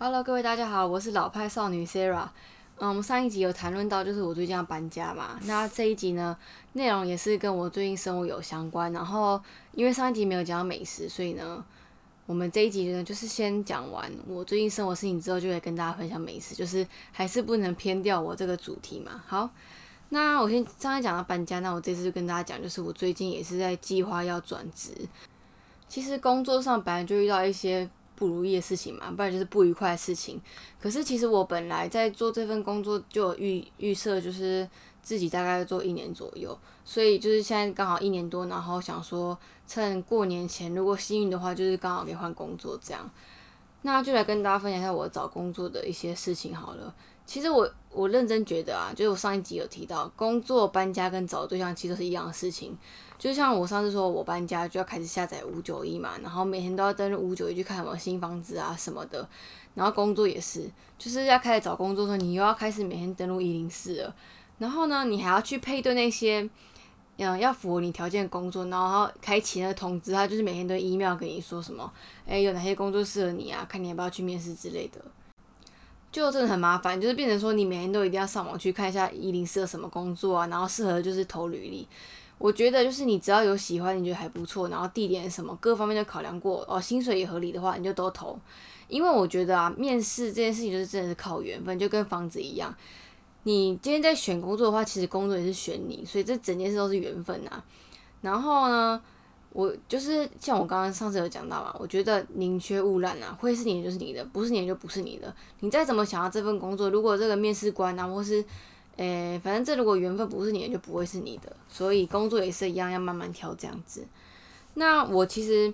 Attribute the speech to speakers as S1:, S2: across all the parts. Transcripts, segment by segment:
S1: Hello，各位大家好，我是老派少女 Sarah。嗯，我们上一集有谈论到，就是我最近要搬家嘛。那这一集呢，内容也是跟我最近生活有相关。然后，因为上一集没有讲到美食，所以呢，我们这一集呢，就是先讲完我最近生活事情之后，就会跟大家分享美食。就是还是不能偏掉我这个主题嘛。好，那我先刚才讲到搬家，那我这次就跟大家讲，就是我最近也是在计划要转职。其实工作上本来就遇到一些。不如意的事情嘛，不然就是不愉快的事情。可是其实我本来在做这份工作就有预预设，就是自己大概做一年左右，所以就是现在刚好一年多，然后想说趁过年前，如果幸运的话，就是刚好可以换工作这样。那就来跟大家分享一下我找工作的一些事情好了。其实我我认真觉得啊，就是我上一集有提到，工作搬家跟找对象其实都是一样的事情。就像我上次说，我搬家就要开始下载五九一嘛，然后每天都要登录五九一去看什么新房子啊什么的。然后工作也是，就是要开始找工作的时候，你又要开始每天登录一零四了。然后呢，你还要去配对那些嗯要符合你条件的工作，然后开启那通知，他就是每天都 email 跟你说什么，哎有哪些工作适合你啊，看你要不要去面试之类的。就真的很麻烦，就是变成说你每天都一定要上网去看一下一零四什么工作啊，然后适合就是投履历。我觉得就是你只要有喜欢，你觉得还不错，然后地点什么各方面都考量过，哦，薪水也合理的话，你就都投。因为我觉得啊，面试这件事情就是真的是靠缘分，就跟房子一样。你今天在选工作的话，其实工作也是选你，所以这整件事都是缘分啊。然后呢？我就是像我刚刚上次有讲到嘛，我觉得宁缺毋滥啊，会是你的就是你的，不是你的就不是你的。你再怎么想要这份工作，如果这个面试官啊，或是，诶，反正这如果缘分不是你的，就不会是你的。所以工作也是一样，要慢慢挑这样子。那我其实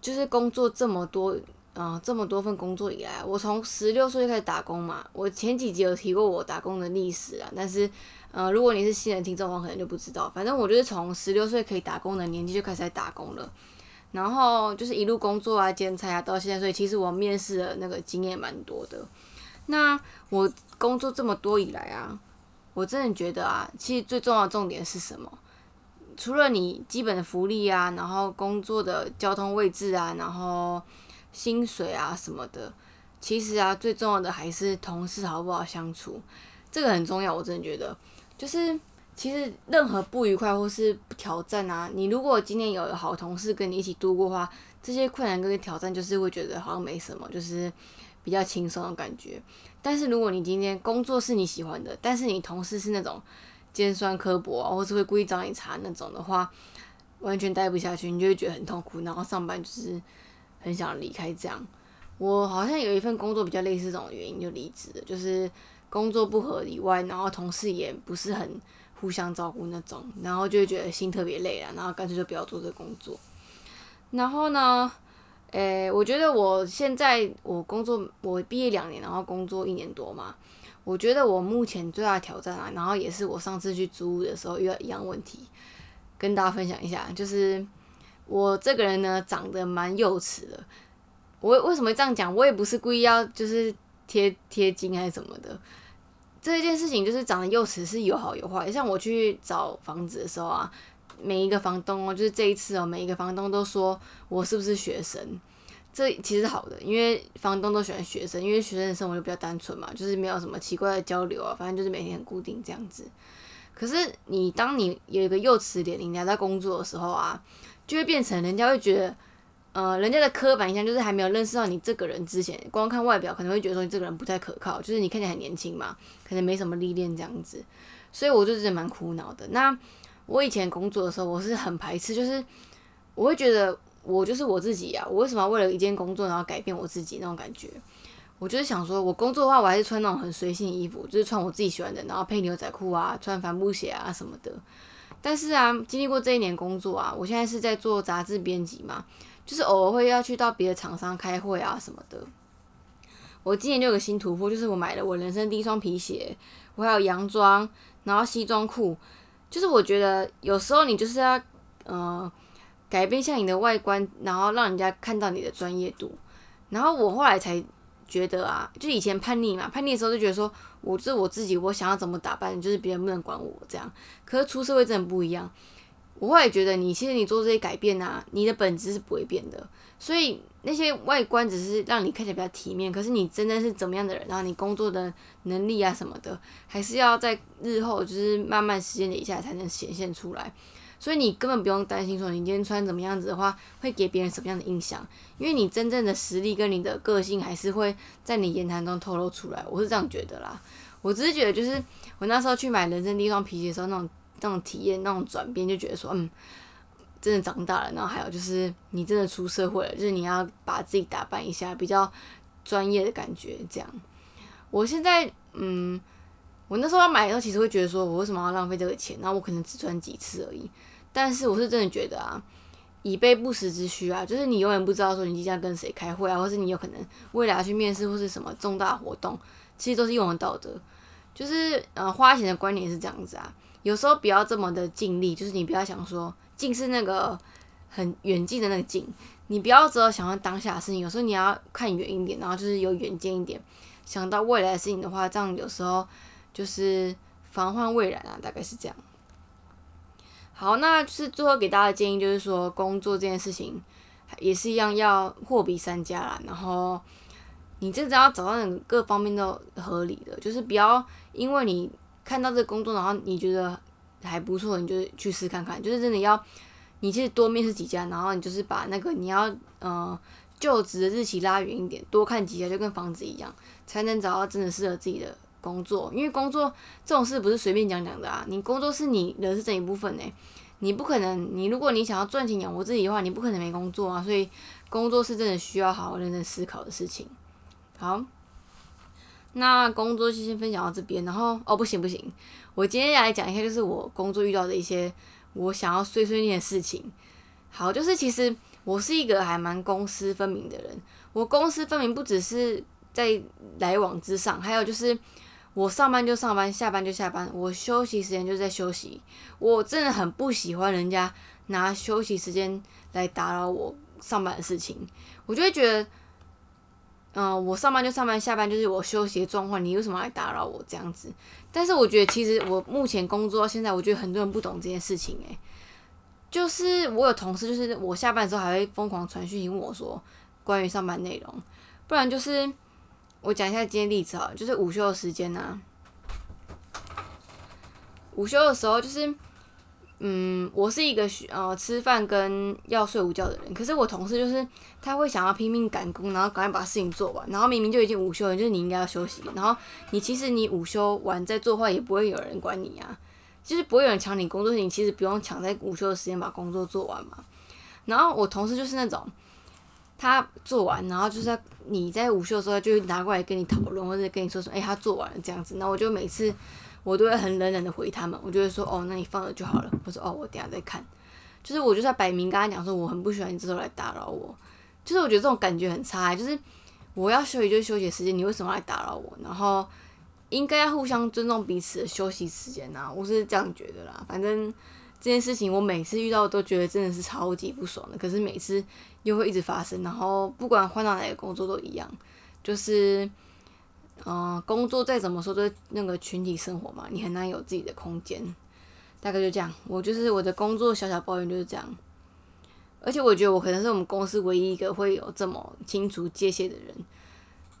S1: 就是工作这么多。啊，这么多份工作以来，我从十六岁开始打工嘛。我前几集有提过我打工的历史啊，但是，呃，如果你是新人听众我，可能就不知道。反正我就是从十六岁可以打工的年纪就开始在打工了，然后就是一路工作啊、兼差啊，到现在，所以其实我面试的那个经验蛮多的。那我工作这么多以来啊，我真的觉得啊，其实最重要的重点是什么？除了你基本的福利啊，然后工作的交通位置啊，然后薪水啊什么的，其实啊，最重要的还是同事好不好相处，这个很重要。我真的觉得，就是其实任何不愉快或是挑战啊，你如果今天有好同事跟你一起度过的话，这些困难跟挑战就是会觉得好像没什么，就是比较轻松的感觉。但是如果你今天工作是你喜欢的，但是你同事是那种尖酸刻薄啊，或是会故意找你茬那种的话，完全待不下去，你就会觉得很痛苦，然后上班就是。很想离开，这样我好像有一份工作比较类似这种原因就离职了，就是工作不合以外，然后同事也不是很互相照顾那种，然后就会觉得心特别累啊，然后干脆就不要做这工作。然后呢，诶，我觉得我现在我工作我毕业两年，然后工作一年多嘛，我觉得我目前最大的挑战啊，然后也是我上次去租屋的时候遇到一样问题，跟大家分享一下，就是。我这个人呢，长得蛮幼齿的。我为什么这样讲？我也不是故意要就是贴贴金还是什么的。这一件事情就是长得幼齿是有好有坏。像我去找房子的时候啊，每一个房东哦，就是这一次哦，每一个房东都说我是不是学生。这其实好的，因为房东都喜欢学生，因为学生的生活就比较单纯嘛，就是没有什么奇怪的交流啊，反正就是每天很固定这样子。可是你当你有一个幼齿脸，你还在工作的时候啊。就会变成人家会觉得，呃，人家的刻板印象就是还没有认识到你这个人之前，光看外表可能会觉得说你这个人不太可靠，就是你看起来很年轻嘛，可能没什么历练这样子，所以我就觉得蛮苦恼的。那我以前工作的时候，我是很排斥，就是我会觉得我就是我自己啊，我为什么要为了一件工作然后改变我自己那种感觉？我就是想说，我工作的话，我还是穿那种很随性的衣服，就是穿我自己喜欢的，然后配牛仔裤啊，穿帆布鞋啊什么的。但是啊，经历过这一年工作啊，我现在是在做杂志编辑嘛，就是偶尔会要去到别的厂商开会啊什么的。我今年就有个新突破，就是我买了我人生第一双皮鞋，我还有洋装，然后西装裤。就是我觉得有时候你就是要呃改变一下你的外观，然后让人家看到你的专业度。然后我后来才。觉得啊，就以前叛逆嘛，叛逆的时候就觉得说，我是我自己，我想要怎么打扮，就是别人不能管我这样。可是出社会真的不一样，我后来觉得，你其实你做这些改变啊，你的本质是不会变的。所以那些外观只是让你看起来比较体面，可是你真的是怎么样的人，然后你工作的能力啊什么的，还是要在日后就是慢慢时间累下才能显现出来。所以你根本不用担心说你今天穿怎么样子的话，会给别人什么样的印象，因为你真正的实力跟你的个性还是会在你言谈中透露出来。我是这样觉得啦。我只是觉得，就是我那时候去买人生第一双皮鞋的时候，那种那种体验、那种转变，就觉得说，嗯，真的长大了。然后还有就是，你真的出社会了，就是你要把自己打扮一下，比较专业的感觉。这样，我现在，嗯，我那时候要买的时候，其实会觉得说，我为什么要浪费这个钱？然后我可能只穿几次而已。但是我是真的觉得啊，以备不时之需啊，就是你永远不知道说你即将跟谁开会啊，或是你有可能未来要去面试或是什么重大活动。其实都是用得到的，就是呃花钱的观念是这样子啊。有时候不要这么的尽力，就是你不要想说近是那个很远近的那个近，你不要只有想到当下的事情，有时候你要看远一点，然后就是有远见一点，想到未来的事情的话，这样有时候就是防患未然啊，大概是这样。好，那就是最后给大家的建议就是说，工作这件事情也是一样要货比三家啦，然后。你真的要找到那个各方面都合理的，就是不要因为你看到这个工作，然后你觉得还不错，你就去试看看。就是真的要，你其实多面试几家，然后你就是把那个你要呃就职的日期拉远一点，多看几家，就跟房子一样，才能找到真的适合自己的工作。因为工作这种事不是随便讲讲的啊，你工作是你人生这一部分呢，你不可能，你如果你想要赚钱养活自己的话，你不可能没工作啊。所以工作是真的需要好好认真思考的事情。好，那工作就先分享到这边，然后哦不行不行，我今天来讲一下，就是我工作遇到的一些我想要碎碎念的事情。好，就是其实我是一个还蛮公私分明的人，我公私分明不只是在来往之上，还有就是我上班就上班，下班就下班，我休息时间就在休息。我真的很不喜欢人家拿休息时间来打扰我上班的事情，我就会觉得。嗯，我上班就上班，下班就是我休息的状况。你为什么来打扰我这样子？但是我觉得，其实我目前工作到现在，我觉得很多人不懂这件事情。诶，就是我有同事，就是我下班的时候还会疯狂传讯息问我说关于上班内容。不然就是我讲一下今天例子啊，就是午休的时间呐。午休的时候就是。嗯，我是一个需呃吃饭跟要睡午觉的人，可是我同事就是他会想要拼命赶工，然后赶快把事情做完，然后明明就已经午休了，就是你应该要休息，然后你其实你午休完再做话，也不会有人管你啊，就是不会有人抢你工作，你其实不用抢在午休的时间把工作做完嘛。然后我同事就是那种，他做完，然后就是你在午休的时候就拿过来跟你讨论，或者跟你说说，哎，他做完了这样子，然后我就每次。我都会很冷冷的回他们，我就会说哦，那你放了就好了。我说哦，我等下再看。就是我就在摆明跟他讲说，我很不喜欢你这时候来打扰我。就是我觉得这种感觉很差，就是我要休息就休息时间，你为什么来打扰我？然后应该要互相尊重彼此的休息时间呐，我是这样觉得啦。反正这件事情我每次遇到都觉得真的是超级不爽的，可是每次又会一直发生，然后不管换到哪个工作都一样，就是。嗯，工作再怎么说都是那个群体生活嘛，你很难有自己的空间。大概就这样，我就是我的工作小小抱怨就是这样。而且我觉得我可能是我们公司唯一一个会有这么清楚界限的人，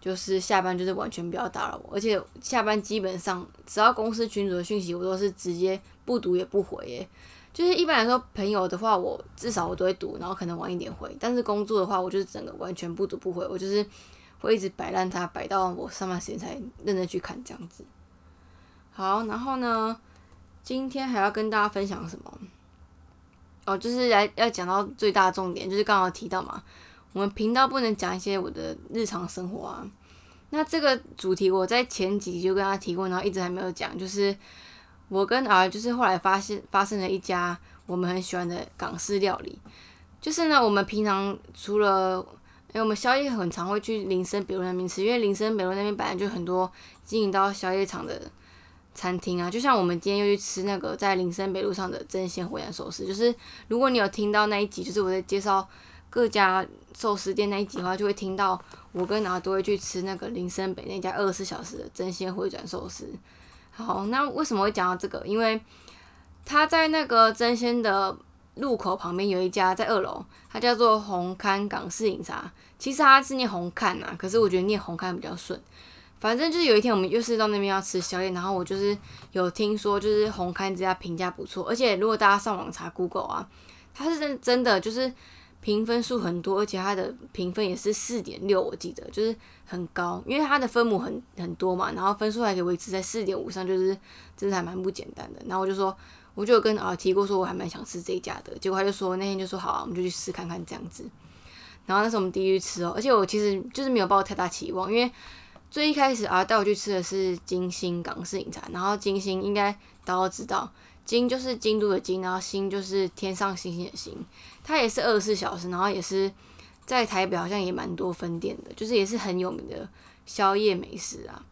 S1: 就是下班就是完全不要打扰我，而且下班基本上只要公司群主的讯息，我都是直接不读也不回。诶，就是一般来说朋友的话，我至少我都会读，然后可能晚一点回。但是工作的话，我就是整个完全不读不回，我就是。会一直摆烂，它摆到我上班时间才认真去看这样子。好，然后呢，今天还要跟大家分享什么？哦，就是来要讲到最大重点，就是刚好提到嘛，我们频道不能讲一些我的日常生活啊。那这个主题我在前几集就跟他提过，然后一直还没有讲，就是我跟儿就是后来发现发生了一家我们很喜欢的港式料理，就是呢，我们平常除了因为我们宵夜很常会去林森北路那边吃，因为林森北路那边本来就很多经营到宵夜场的餐厅啊。就像我们今天又去吃那个在林森北路上的真鲜回转寿司，就是如果你有听到那一集，就是我在介绍各家寿司店那一集的话，就会听到我跟然后都会去吃那个林森北那家二十四小时的真鲜回转寿司。好，那为什么会讲到这个？因为他在那个真鲜的路口旁边有一家在二楼，它叫做红磡港式饮茶。其实它是念红磡呐，可是我觉得念红磡比较顺。反正就是有一天我们又是到那边要吃宵夜，然后我就是有听说就是红磡这家评价不错，而且如果大家上网查 Google 啊，它是真真的就是评分数很多，而且它的评分也是四点六，我记得就是很高，因为它的分母很很多嘛，然后分数还可以维持在四点五上，就是真的还蛮不简单的。然后我就说。我就跟啊提过说，我还蛮想吃这家的，结果他就说那天就说好，啊我们就去试看看这样子。然后那是我们第一次吃哦，而且我其实就是没有抱太大期望，因为最一开始啊带我去吃的是金星港式饮茶，然后金星应该大家都知道，金就是京都的金，然后星就是天上星星的星，它也是二十四小时，然后也是在台北好像也蛮多分店的，就是也是很有名的宵夜美食啊。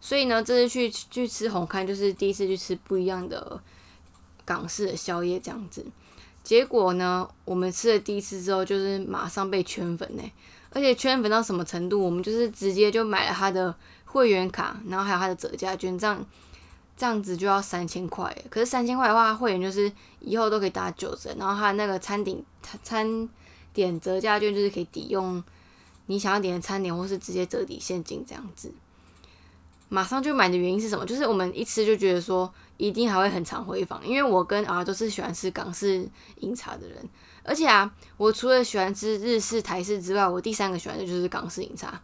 S1: 所以呢，这次去去吃红磡，就是第一次去吃不一样的。港式的宵夜这样子，结果呢，我们吃了第一次之后，就是马上被圈粉呢，而且圈粉到什么程度，我们就是直接就买了他的会员卡，然后还有他的折价券，这样这样子就要三千块。可是三千块的话，会员就是以后都可以打九折，然后他那个餐顶餐点折价券就是可以抵用你想要点的餐点，或是直接折抵现金这样子。马上就买的原因是什么？就是我们一吃就觉得说。一定还会很常回访，因为我跟啊都是喜欢吃港式饮茶的人，而且啊，我除了喜欢吃日式、台式之外，我第三个喜欢的就是港式饮茶。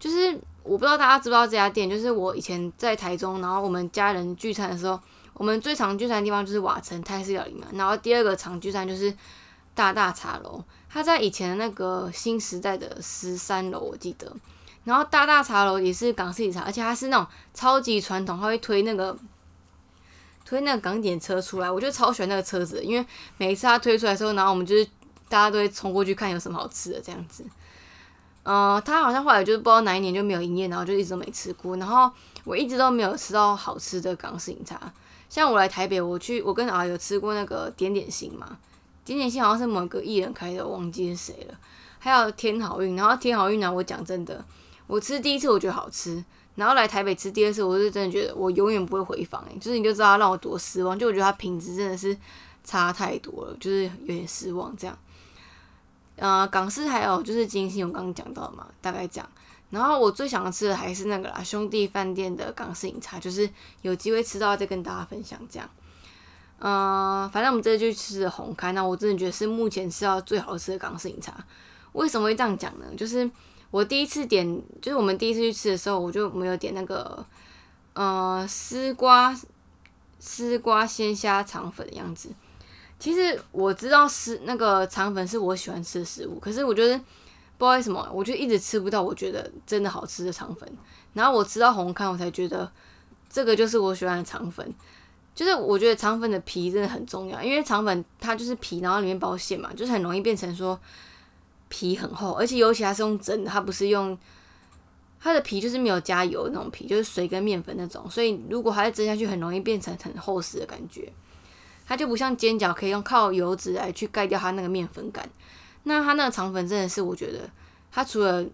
S1: 就是我不知道大家知不知道这家店，就是我以前在台中，然后我们家人聚餐的时候，我们最常聚餐的地方就是瓦城泰式料理嘛，然后第二个常聚餐就是大大茶楼，它在以前的那个新时代的十三楼我记得，然后大大茶楼也是港式饮茶，而且它是那种超级传统，它会推那个。推那个港点车出来，我就超喜欢那个车子，因为每一次它推出来的时候，然后我们就是大家都会冲过去看有什么好吃的这样子。嗯，它好像后来就是不知道哪一年就没有营业，然后就一直都没吃过。然后我一直都没有吃到好吃的港式饮茶。像我来台北，我去我跟啊有吃过那个点点心嘛，点点心好像是某个艺人开的，忘记是谁了。还有天好运，然后天好运呢，我讲真的，我吃第一次我觉得好吃。然后来台北吃第二次，我是真的觉得我永远不会回访诶，就是你就知道让我多失望，就我觉得它品质真的是差太多了，就是有点失望这样。呃，港式还有就是金星，我刚刚讲到嘛，大概这样。然后我最想吃的还是那个啦，兄弟饭店的港式饮茶，就是有机会吃到再跟大家分享这样。嗯，反正我们这就吃红开，那我真的觉得是目前吃到最好吃的港式饮茶。为什么会这样讲呢？就是。我第一次点，就是我们第一次去吃的时候，我就没有点那个，呃，丝瓜丝瓜鲜虾肠粉的样子。其实我知道是那个肠粉是我喜欢吃的食物，可是我觉得不知道为什么，我就一直吃不到我觉得真的好吃的肠粉。然后我吃到红康，我才觉得这个就是我喜欢的肠粉。就是我觉得肠粉的皮真的很重要，因为肠粉它就是皮，然后里面包馅嘛，就是很容易变成说。皮很厚，而且尤其它是用蒸的，它不是用它的皮，就是没有加油那种皮，就是水跟面粉那种，所以如果它再蒸下去，很容易变成很厚实的感觉。它就不像煎饺可以用靠油脂来去盖掉它那个面粉感。那它那个肠粉真的是，我觉得它除了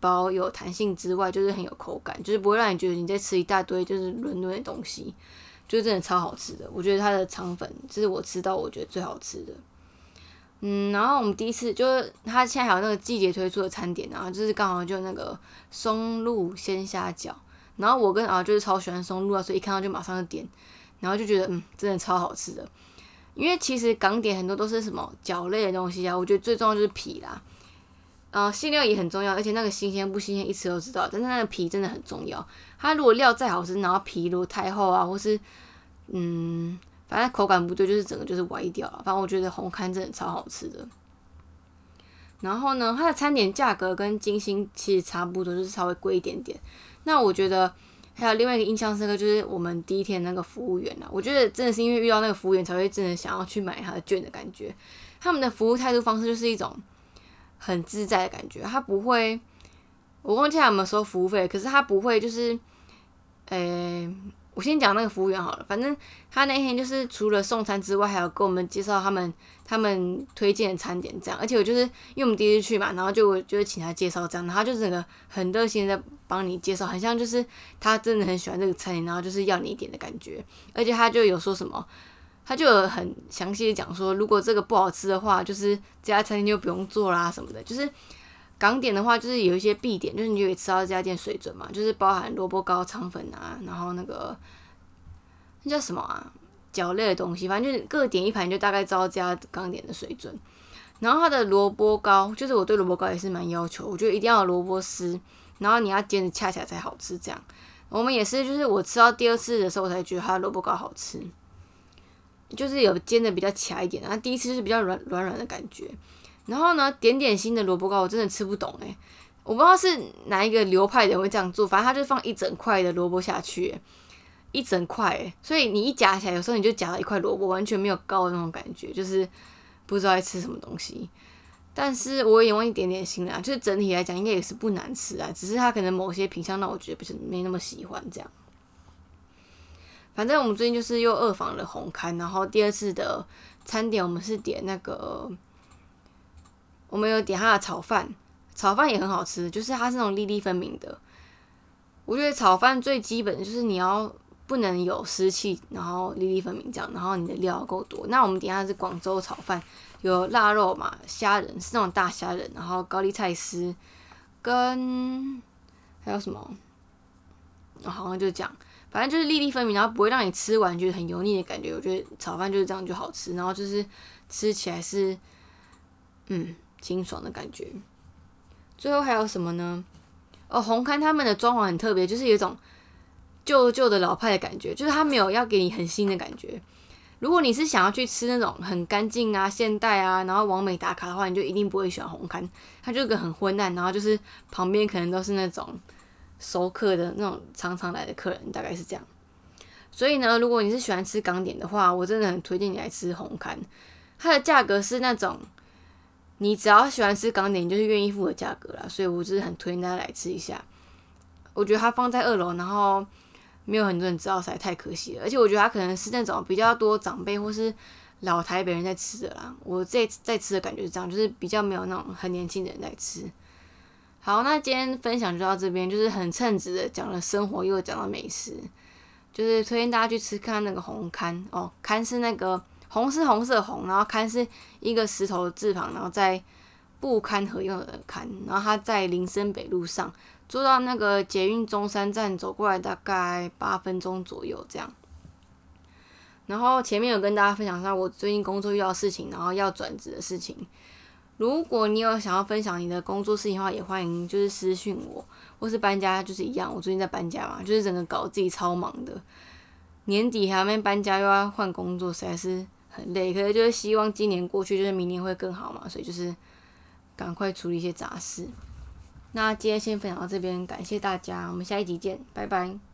S1: 薄有弹性之外，就是很有口感，就是不会让你觉得你在吃一大堆就是软软的东西，就真的超好吃的。我觉得它的肠粉这是我吃到我觉得最好吃的。嗯，然后我们第一次就是他现在还有那个季节推出的餐点，然后就是刚好就那个松露鲜虾饺，然后我跟啊就是超喜欢松露啊，所以一看到就马上就点，然后就觉得嗯真的超好吃的，因为其实港点很多都是什么饺类的东西啊，我觉得最重要就是皮啦，呃馅料也很重要，而且那个新鲜不新鲜一吃都知道，但是那个皮真的很重要，它如果料再好吃，然后皮如果太厚啊，或是嗯。反正口感不对，就是整个就是歪掉了。反正我觉得红磡真的超好吃的。然后呢，它的餐点价格跟金星其实差不多，就是稍微贵一点点。那我觉得还有另外一个印象深刻，就是我们第一天那个服务员啊，我觉得真的是因为遇到那个服务员，才会真的想要去买他的券的感觉。他们的服务态度方式就是一种很自在的感觉，他不会，我忘记他有没有收服务费，可是他不会就是，诶。我先讲那个服务员好了，反正他那天就是除了送餐之外，还有跟我们介绍他们他们推荐的餐点这样。而且我就是因为我们第一次去嘛，然后就就是请他介绍这样，然后就整个很热心的帮你介绍，很像就是他真的很喜欢这个餐点，然后就是要你一点的感觉。而且他就有说什么，他就有很详细的讲说，如果这个不好吃的话，就是这家餐厅就不用做啦什么的。就是港点的话，就是有一些必点，就是你就可以吃到这家店水准嘛，就是包含萝卜糕、肠粉啊，然后那个那叫什么啊，饺类的东西，反正就是各点一盘，就大概知道这家港点的水准。然后它的萝卜糕，就是我对萝卜糕也是蛮要求，我觉得一定要有萝卜丝，然后你要煎的恰恰才好吃。这样，我们也是，就是我吃到第二次的时候，我才觉得它的萝卜糕好吃。就是有煎的比较卡一点，然后第一次就是比较软软软的感觉。然后呢，点点心的萝卜糕我真的吃不懂诶，我不知道是哪一个流派的人会这样做，反正他就放一整块的萝卜下去，一整块，所以你一夹起来，有时候你就夹了一块萝卜，完全没有糕的那种感觉，就是不知道在吃什么东西。但是我也忘记点点心了，就是整体来讲应该也是不难吃啊，只是它可能某些品相让我觉得不是没那么喜欢这样。反正我们最近就是又二访了红刊，然后第二次的餐点我们是点那个，我们有点它的炒饭，炒饭也很好吃，就是它是那种粒粒分明的。我觉得炒饭最基本的就是你要不能有湿气，然后粒粒分明这样，然后你的料够多。那我们点下是广州炒饭，有腊肉嘛，虾仁是那种大虾仁，然后高丽菜丝跟还有什么，我好像就这样。反正就是粒粒分明，然后不会让你吃完觉得很油腻的感觉。我觉得炒饭就是这样就好吃，然后就是吃起来是嗯清爽的感觉。最后还有什么呢？哦，红磡他们的装潢很特别，就是有一种旧旧的老派的感觉，就是他没有要给你很新的感觉。如果你是想要去吃那种很干净啊、现代啊，然后完美打卡的话，你就一定不会喜欢红磡。它就个很昏暗，然后就是旁边可能都是那种。熟客的那种常常来的客人大概是这样，所以呢，如果你是喜欢吃港点的话，我真的很推荐你来吃红磡。它的价格是那种你只要喜欢吃港点，你就是愿意付的价格啦。所以我就是很推荐大家来吃一下。我觉得它放在二楼，然后没有很多人知道，实在太可惜了。而且我觉得它可能是那种比较多长辈或是老台北人在吃的啦。我这在吃的感觉是这样，就是比较没有那种很年轻的人在吃。好，那今天分享就到这边，就是很称职的讲了生活，又讲了美食，就是推荐大家去吃看那个红磡哦，磡是那个红是红色红，然后磡是一个石头的字旁，然后在不堪合用的堪，然后它在林森北路上，坐到那个捷运中山站走过来大概八分钟左右这样。然后前面有跟大家分享一下我最近工作遇到事情，然后要转职的事情。如果你有想要分享你的工作事情的话，也欢迎就是私信我，或是搬家就是一样，我最近在搬家嘛，就是整个搞自己超忙的，年底还没搬家又要换工作，实在是很累。可是就是希望今年过去，就是明年会更好嘛，所以就是赶快处理一些杂事。那今天先分享到这边，感谢大家，我们下一集见，拜拜。